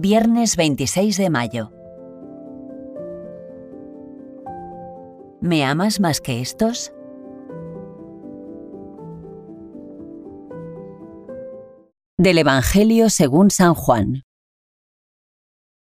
Viernes 26 de mayo. ¿Me amas más que estos? Del Evangelio según San Juan.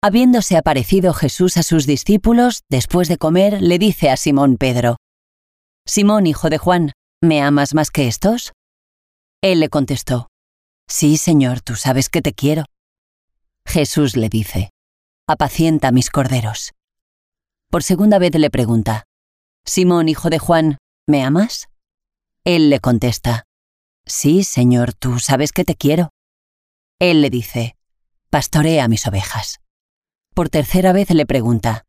Habiéndose aparecido Jesús a sus discípulos, después de comer, le dice a Simón Pedro, Simón, hijo de Juan, ¿me amas más que estos? Él le contestó, Sí, Señor, tú sabes que te quiero. Jesús le dice, Apacienta mis corderos. Por segunda vez le pregunta, Simón, hijo de Juan, ¿me amas? Él le contesta, Sí, Señor, tú sabes que te quiero. Él le dice, Pastorea mis ovejas. Por tercera vez le pregunta,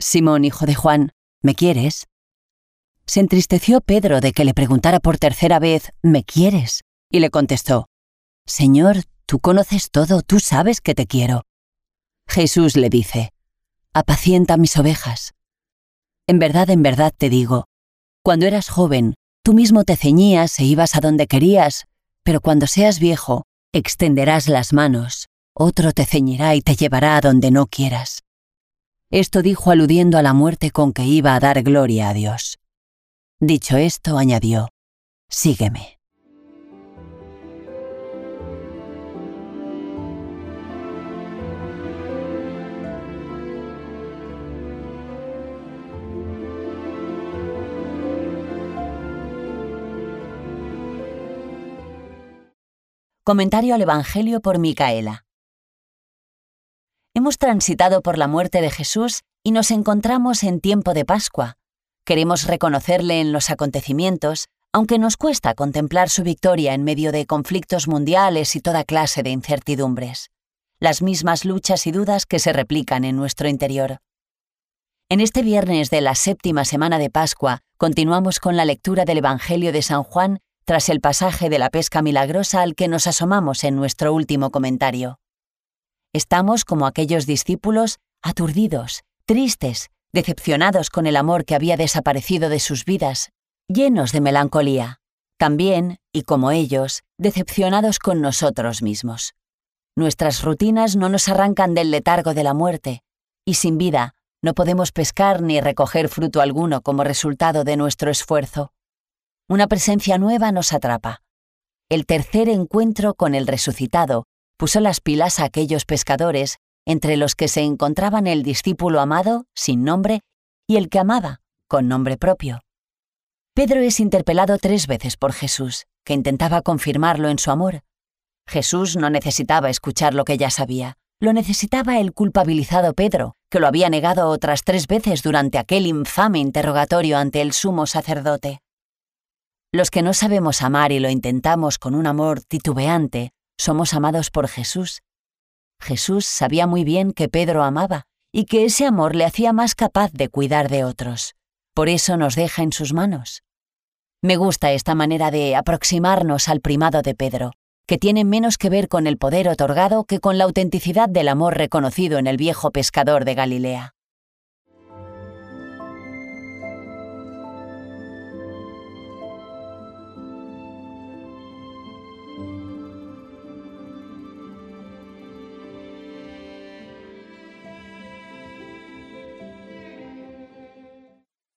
Simón, hijo de Juan, ¿me quieres? Se entristeció Pedro de que le preguntara por tercera vez, ¿me quieres? Y le contestó, Señor, tú conoces todo, tú sabes que te quiero. Jesús le dice, Apacienta mis ovejas. En verdad, en verdad te digo, cuando eras joven, tú mismo te ceñías e ibas a donde querías, pero cuando seas viejo, extenderás las manos, otro te ceñirá y te llevará a donde no quieras. Esto dijo aludiendo a la muerte con que iba a dar gloria a Dios. Dicho esto, añadió, Sígueme. Comentario al Evangelio por Micaela. Hemos transitado por la muerte de Jesús y nos encontramos en tiempo de Pascua. Queremos reconocerle en los acontecimientos, aunque nos cuesta contemplar su victoria en medio de conflictos mundiales y toda clase de incertidumbres. Las mismas luchas y dudas que se replican en nuestro interior. En este viernes de la séptima semana de Pascua continuamos con la lectura del Evangelio de San Juan tras el pasaje de la pesca milagrosa al que nos asomamos en nuestro último comentario. Estamos como aquellos discípulos aturdidos, tristes, decepcionados con el amor que había desaparecido de sus vidas, llenos de melancolía, también, y como ellos, decepcionados con nosotros mismos. Nuestras rutinas no nos arrancan del letargo de la muerte, y sin vida no podemos pescar ni recoger fruto alguno como resultado de nuestro esfuerzo una presencia nueva nos atrapa. El tercer encuentro con el resucitado puso las pilas a aquellos pescadores, entre los que se encontraban el discípulo amado, sin nombre, y el que amaba, con nombre propio. Pedro es interpelado tres veces por Jesús, que intentaba confirmarlo en su amor. Jesús no necesitaba escuchar lo que ya sabía, lo necesitaba el culpabilizado Pedro, que lo había negado otras tres veces durante aquel infame interrogatorio ante el sumo sacerdote. Los que no sabemos amar y lo intentamos con un amor titubeante, somos amados por Jesús. Jesús sabía muy bien que Pedro amaba y que ese amor le hacía más capaz de cuidar de otros. Por eso nos deja en sus manos. Me gusta esta manera de aproximarnos al primado de Pedro, que tiene menos que ver con el poder otorgado que con la autenticidad del amor reconocido en el viejo pescador de Galilea.